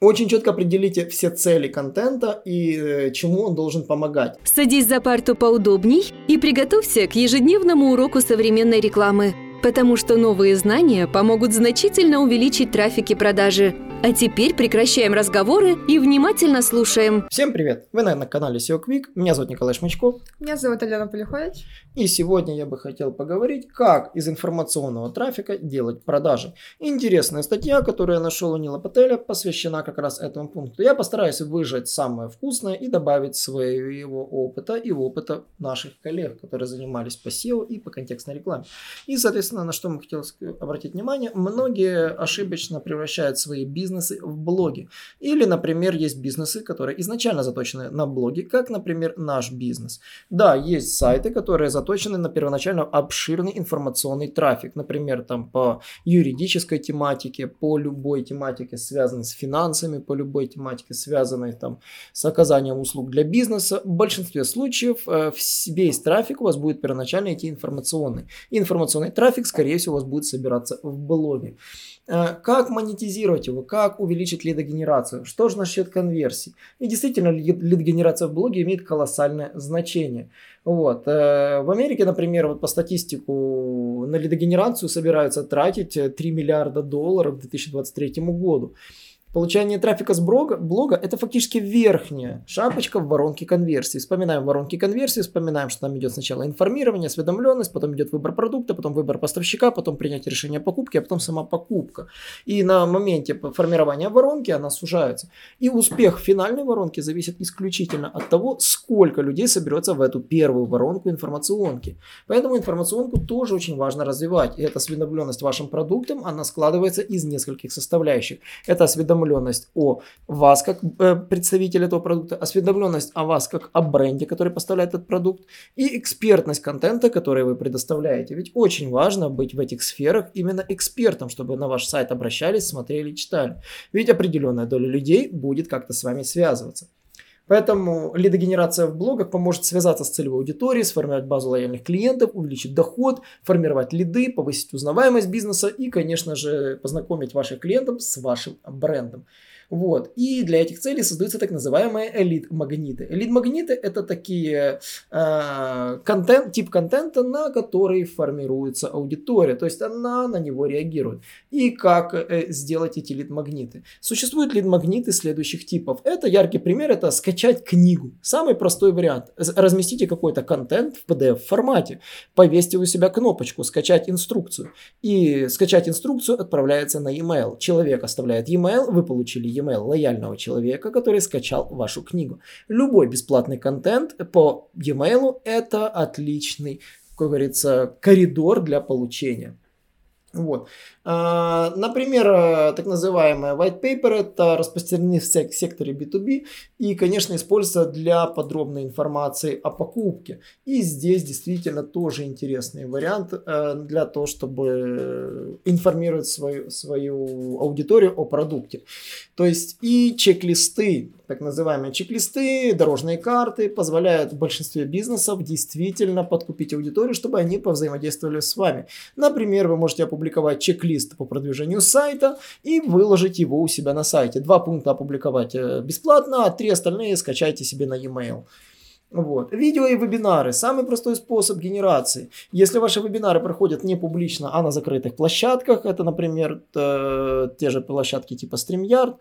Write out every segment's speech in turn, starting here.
Очень четко определите все цели контента и э, чему он должен помогать. Садись за парту поудобней и приготовься к ежедневному уроку современной рекламы, потому что новые знания помогут значительно увеличить трафик и продажи – а теперь прекращаем разговоры и внимательно слушаем. Всем привет! Вы, наверное, на канале SEO Quick. Меня зовут Николай Шмачков. Меня зовут Алена Полихович. И сегодня я бы хотел поговорить, как из информационного трафика делать продажи. Интересная статья, которую я нашел у Нила Пателя, посвящена как раз этому пункту. Я постараюсь выжать самое вкусное и добавить своего опыта и опыта наших коллег, которые занимались по SEO и по контекстной рекламе. И, соответственно, на что мы хотели обратить внимание, многие ошибочно превращают свои бизнесы бизнесы в блоге. Или, например, есть бизнесы, которые изначально заточены на блоги, как, например, наш бизнес. Да, есть сайты, которые заточены на первоначально обширный информационный трафик. Например, там по юридической тематике, по любой тематике, связанной с финансами, по любой тематике, связанной там с оказанием услуг для бизнеса. В большинстве случаев э, весь трафик у вас будет первоначально идти информационный. Информационный трафик, скорее всего, у вас будет собираться в блоге. Э, как монетизировать его? Как увеличить лидогенерацию? Что же насчет конверсий? И действительно, лидогенерация в блоге имеет колоссальное значение. Вот. Э, в Америке, например, вот по статистику на лидогенерацию собираются тратить 3 миллиарда долларов к 2023 году. Получение трафика с блога, блога – это фактически верхняя шапочка в воронке конверсии. Вспоминаем воронки конверсии, вспоминаем, что там идет сначала информирование, осведомленность, потом идет выбор продукта, потом выбор поставщика, потом принятие решения о покупке, а потом сама покупка. И на моменте формирования воронки она сужается. И успех финальной воронки зависит исключительно от того, сколько людей соберется в эту первую воронку информационки. Поэтому информационку тоже очень важно развивать. И эта осведомленность вашим продуктом, она складывается из нескольких составляющих. Это осведомленность осведомленность о вас как э, этого продукта, осведомленность о вас как о бренде, который поставляет этот продукт, и экспертность контента, который вы предоставляете. Ведь очень важно быть в этих сферах именно экспертом, чтобы на ваш сайт обращались, смотрели, читали. Ведь определенная доля людей будет как-то с вами связываться. Поэтому лидогенерация в блогах поможет связаться с целевой аудиторией, сформировать базу лояльных клиентов, увеличить доход, формировать лиды, повысить узнаваемость бизнеса и, конечно же, познакомить ваших клиентов с вашим брендом. Вот. И для этих целей создаются так называемые элит-магниты. Элит-магниты это такие э, контент, тип контента, на который формируется аудитория. То есть она на него реагирует. И как э, сделать эти лид-магниты? Существуют лид-магниты следующих типов. Это яркий пример, это скачать книгу. Самый простой вариант. Разместите какой-то контент в PDF формате. Повесьте у себя кнопочку «Скачать инструкцию». И скачать инструкцию отправляется на e-mail. Человек оставляет e-mail, вы получили e-mail лояльного человека, который скачал вашу книгу. Любой бесплатный контент по e-mail это отличный, как говорится, коридор для получения. Вот. А, например, э, так называемые white paper это распространены в секторе B2B и, конечно, используется для подробной информации о покупке. И здесь действительно тоже интересный вариант э, для того, чтобы информировать свою, свою аудиторию о продукте. То есть и чек-листы, так называемые чек-листы, дорожные карты позволяют в большинстве бизнесов действительно подкупить аудиторию, чтобы они повзаимодействовали с вами. Например, вы можете опубликовать чек-лист лист по продвижению сайта и выложить его у себя на сайте. Два пункта опубликовать э, бесплатно, а три остальные скачайте себе на e-mail. Вот. Видео и вебинары. Самый простой способ генерации. Если ваши вебинары проходят не публично, а на закрытых площадках, это, например, те же площадки типа StreamYard,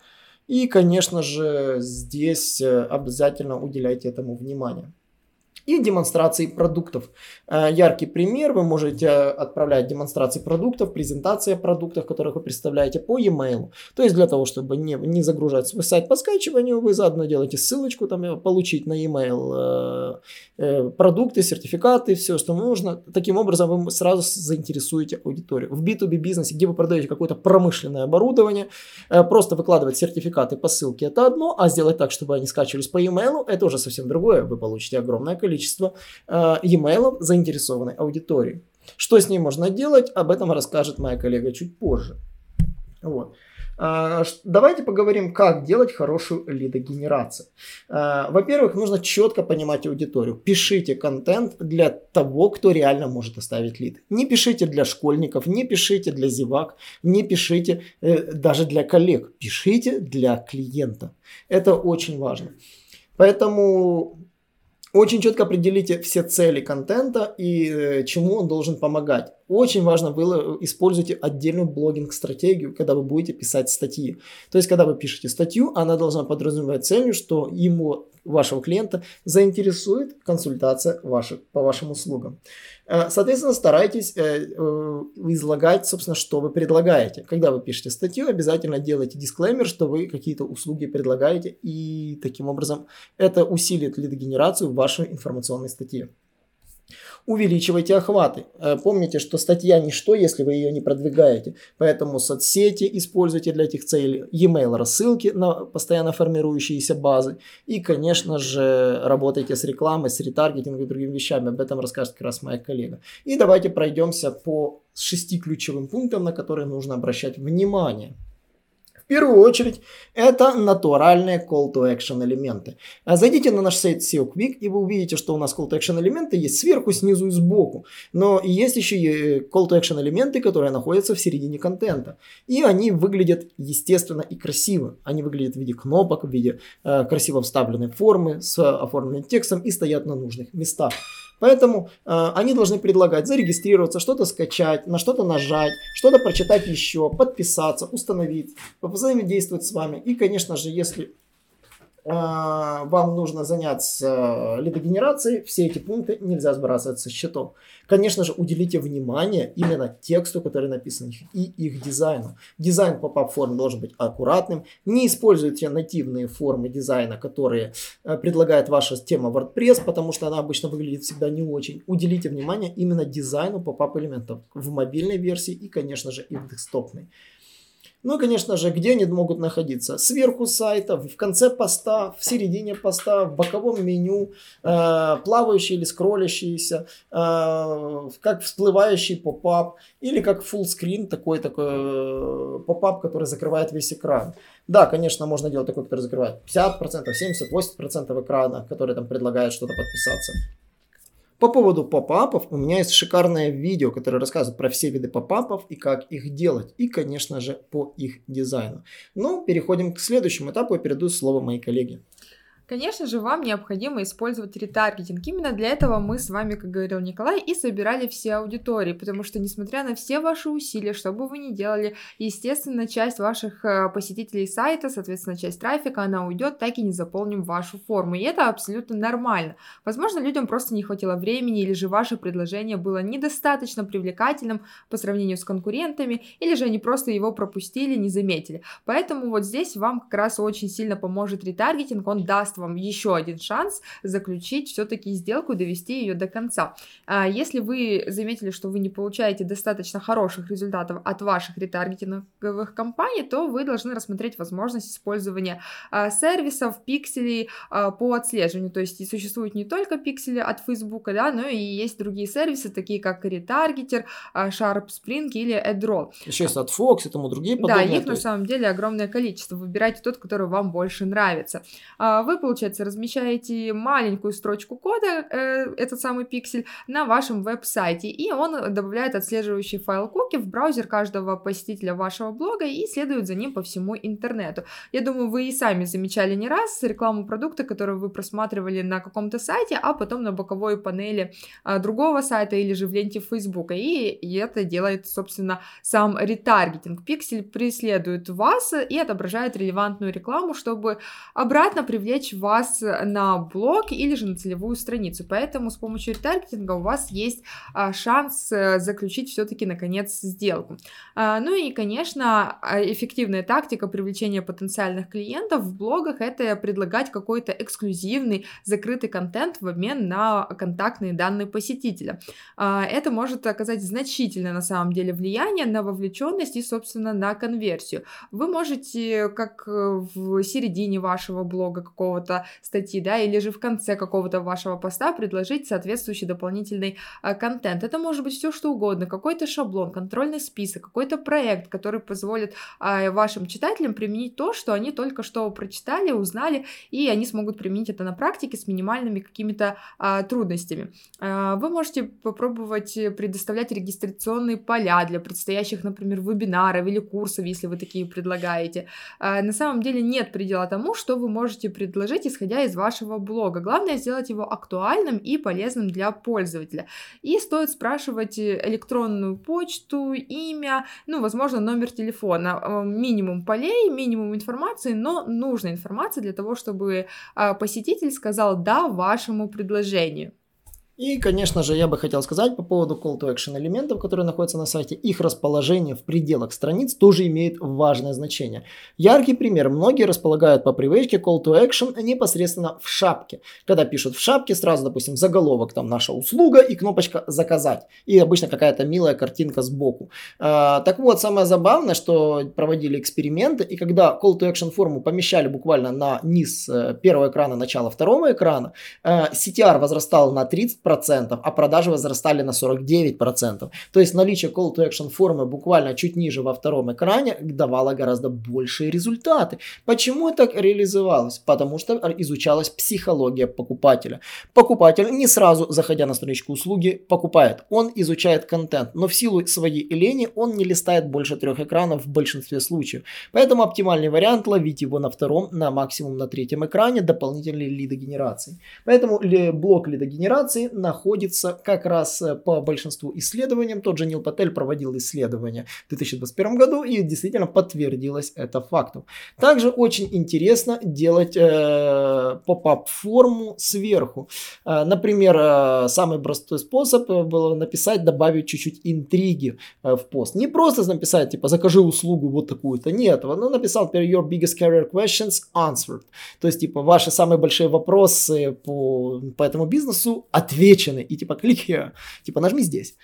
и, конечно же, здесь э, обязательно уделяйте этому внимание и демонстрации продуктов. Э, яркий пример, вы можете отправлять демонстрации продуктов, презентация продуктов, которых вы представляете по e-mail. То есть для того, чтобы не, не загружать свой сайт по скачиванию, вы заодно делаете ссылочку, там, э, получить на e-mail э, продукты, сертификаты, все, что нужно. Таким образом вы сразу заинтересуете аудиторию. В B2B бизнесе, где вы продаете какое-то промышленное оборудование, просто выкладывать сертификаты по ссылке это одно, а сделать так, чтобы они скачивались по e-mail, это уже совсем другое. Вы получите огромное количество количество э, e-mail заинтересованной аудитории. Что с ней можно делать, об этом расскажет моя коллега чуть позже. Вот. А, давайте поговорим, как делать хорошую лидогенерацию. А, во-первых, нужно четко понимать аудиторию. Пишите контент для того, кто реально может оставить лид. Не пишите для школьников, не пишите для зевак, не пишите э, даже для коллег. Пишите для клиента. Это очень важно. Поэтому очень четко определите все цели контента и э, чему он должен помогать. Очень важно было используйте отдельную блогинг-стратегию, когда вы будете писать статьи. То есть, когда вы пишете статью, она должна подразумевать целью, что ему вашего клиента заинтересует консультация ваших, по вашим услугам. Э, соответственно, старайтесь э, э, излагать, собственно, что вы предлагаете. Когда вы пишете статью, обязательно делайте дисклеймер, что вы какие-то услуги предлагаете, и таким образом это усилит лидогенерацию в вашей информационной статье увеличивайте охваты. Э, помните, что статья ничто, если вы ее не продвигаете. Поэтому соцсети используйте для этих целей, e-mail рассылки на постоянно формирующиеся базы. И, конечно же, работайте с рекламой, с ретаргетингом и другими вещами. Об этом расскажет как раз моя коллега. И давайте пройдемся по шести ключевым пунктам, на которые нужно обращать внимание. Первую очередь, это натуральные call to action элементы. А зайдите на наш сайт SEO Quick, и вы увидите, что у нас call to action элементы есть сверху, снизу и сбоку. Но есть еще и call to action элементы, которые находятся в середине контента. И они выглядят естественно и красиво. Они выглядят в виде кнопок, в виде э, красиво вставленной формы с оформленным текстом и стоят на нужных местах. Поэтому э, они должны предлагать зарегистрироваться, что-то скачать, на что-то нажать, что-то прочитать еще, подписаться, установить, взаимодействовать с вами. И, конечно же, если вам нужно заняться лидогенерацией, все эти пункты нельзя сбрасывать со счетов. Конечно же, уделите внимание именно тексту, который написан, и их дизайну. Дизайн pop-up форм должен быть аккуратным. Не используйте нативные формы дизайна, которые э, предлагает ваша тема WordPress, потому что она обычно выглядит всегда не очень. Уделите внимание именно дизайну pop-up элементов в мобильной версии и, конечно же, и в десктопной. Ну и, конечно же, где они могут находиться? Сверху сайта, в конце поста, в середине поста, в боковом меню, э, плавающие или скроллящиеся, э, как всплывающий pop-up или как full такой такой э, pop-up, который закрывает весь экран. Да, конечно, можно делать такой, который закрывает 50%, 70-80% экрана, который там предлагает что-то подписаться. По поводу pop-up ов у меня есть шикарное видео, которое рассказывает про все виды pop-up ов и как их делать. И, конечно же, по их дизайну. Ну, переходим к следующему этапу и передаю слово моей коллеге. Конечно же, вам необходимо использовать ретаргетинг. Именно для этого мы с вами, как говорил Николай, и собирали все аудитории, потому что, несмотря на все ваши усилия, что бы вы ни делали, естественно, часть ваших э, посетителей сайта, соответственно, часть трафика, она уйдет, так и не заполним вашу форму. И это абсолютно нормально. Возможно, людям просто не хватило времени, или же ваше предложение было недостаточно привлекательным по сравнению с конкурентами, или же они просто его пропустили, не заметили. Поэтому вот здесь вам как раз очень сильно поможет ретаргетинг, он даст даст вам еще один шанс заключить все-таки сделку, довести ее до конца. А если вы заметили, что вы не получаете достаточно хороших результатов от ваших ретаргетинговых компаний, то вы должны рассмотреть возможность использования а, сервисов, пикселей а, по отслеживанию. То есть существуют не только пиксели от Facebook, да, но и есть другие сервисы, такие как Retargeter, Sharp Spring или AdRoll. Еще есть от Fox и тому другие подобные. Да, их на самом деле огромное количество. Выбирайте тот, который вам больше нравится. Вы получается, размещаете маленькую строчку кода, э, этот самый пиксель, на вашем веб-сайте, и он добавляет отслеживающий файл куки в браузер каждого посетителя вашего блога и следует за ним по всему интернету. Я думаю, вы и сами замечали не раз рекламу продукта, который вы просматривали на каком-то сайте, а потом на боковой панели а, другого сайта или же в ленте Фейсбука, и, и это делает, собственно, сам ретаргетинг. Пиксель преследует вас и отображает релевантную рекламу, чтобы обратно привлечь вас на блог или же на целевую страницу. Поэтому с помощью ретаргетинга у вас есть а, шанс э, заключить все-таки наконец сделку. А, ну и, конечно, а, эффективная тактика привлечения потенциальных клиентов в блогах это предлагать какой-то эксклюзивный закрытый контент в обмен на контактные данные посетителя. Это может оказать значительное на самом деле влияние на вовлеченность и, собственно, на конверсию. Вы можете как в середине вашего блога какого какого-то статьи, да, или же в конце какого-то вашего поста предложить соответствующий дополнительный а, контент. Это может быть все что угодно, какой-то шаблон, контрольный список, какой-то проект, который позволит а, вашим читателям применить то, что они только что прочитали, узнали, и они смогут применить это на практике с минимальными какими-то а, трудностями. А, вы можете попробовать предоставлять регистрационные поля для предстоящих, например, вебинаров или курсов, если вы такие предлагаете. А, на самом деле нет предела тому, что вы можете предложить, исходя из вашего блога. Главное сделать его актуальным и полезным для пользователя. И стоит спрашивать электронную почту, имя, ну, возможно, номер телефона. А, минимум полей, минимум информации, но нужная информация для того, чтобы а, посетитель сказал «да» вашему предложению. И, конечно же, я бы хотел сказать по поводу call to action элементов, которые находятся на сайте. Их расположение в пределах страниц тоже имеет важное значение. Яркий пример. Многие располагают по привычке call to action непосредственно в шапке. Когда пишут в шапке, сразу, допустим, заголовок, там наша услуга и кнопочка заказать. И обычно какая-то милая картинка сбоку. А, так вот, самое забавное, что проводили эксперименты, и когда call to action форму помещали буквально на низ э, первого экрана, начало второго экрана, э, CTR возрастал на 30 а продажи возрастали на 49%. То есть наличие call to action формы буквально чуть ниже во втором экране давало гораздо большие результаты. Почему так реализовалось? Потому что изучалась психология покупателя. Покупатель не сразу, заходя на страничку услуги, покупает. Он изучает контент, но в силу своей лени он не листает больше трех экранов в большинстве случаев. Поэтому оптимальный вариант ловить его на втором, на максимум на третьем экране дополнительной лидогенерации. Поэтому блок лидогенерации находится как раз э, по большинству исследованиям. Тот же Нил Патель проводил исследование в 2021 году и действительно подтвердилось это фактом. Также очень интересно делать э, поп-ап форму сверху. Э, например, э, самый простой способ э, было написать, добавить чуть-чуть интриги э, в пост. Не просто написать, типа, закажи услугу вот такую-то. Нет, он написал, например, your biggest career questions answered. То есть, типа, ваши самые большие вопросы по, по этому бизнесу ответили отвечены. И типа клик here, типа нажми здесь.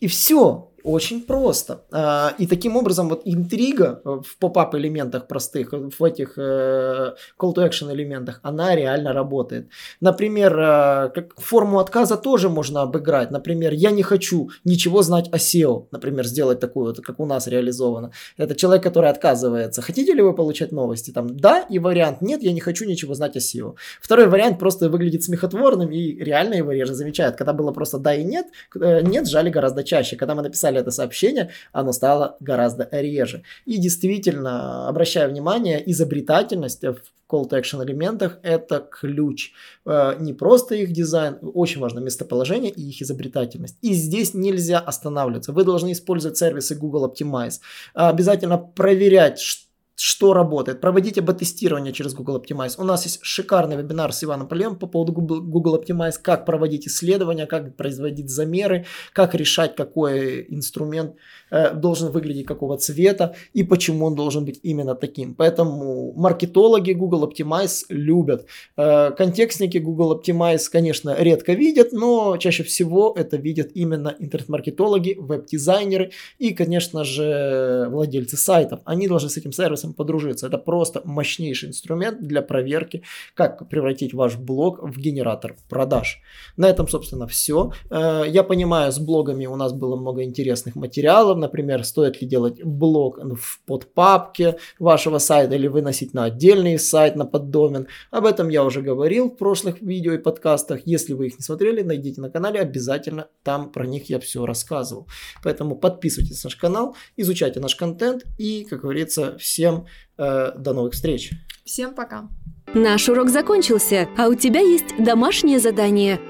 И все. Очень просто. А, и таким образом вот интрига в поп-ап элементах простых, в этих э, call to action элементах, она реально работает. Например, э, форму отказа тоже можно обыграть. Например, я не хочу ничего знать о SEO. Например, сделать такую, вот, как у нас реализовано. Это человек, который отказывается. Хотите ли вы получать новости? Там да и вариант нет, я не хочу ничего знать о SEO. Второй вариант просто выглядит смехотворным и реально его реже замечают. Когда было просто да и нет, э, нет жали гораздо чаще. Когда мы написали написали это сообщение, оно стало гораздо реже. И действительно, обращаю внимание, изобретательность в call to action элементах это ключ. Э, не просто их дизайн, очень важно местоположение и их изобретательность. И здесь нельзя останавливаться. Вы должны использовать сервисы Google Optimize. Обязательно проверять, что что работает. Проводите АБ-тестирование через Google Optimize. У нас есть шикарный вебинар с Иваном Полем по поводу Google Optimize, как проводить исследования, как производить замеры, как решать, какой инструмент э, должен выглядеть какого цвета и почему он должен быть именно таким. Поэтому маркетологи Google Optimize любят. Э, контекстники Google Optimize, конечно, редко видят, но чаще всего это видят именно интернет-маркетологи, веб-дизайнеры и, конечно же, владельцы сайтов. Они должны с этим сервисом подружиться. Это просто мощнейший инструмент для проверки, как превратить ваш блог в генератор продаж. На этом, собственно, все. Э, я понимаю, с блогами у нас было много интересных материалов. Например, стоит ли делать блог в подпапке вашего сайта или выносить на отдельный сайт, на поддомен. Об этом я уже говорил в прошлых видео и подкастах. Если вы их не смотрели, найдите на канале, обязательно там про них я все рассказывал. Поэтому подписывайтесь на наш канал, изучайте наш контент и, как говорится, всем э, до новых встреч. Всем пока. Наш урок закончился, а у тебя есть домашнее задание –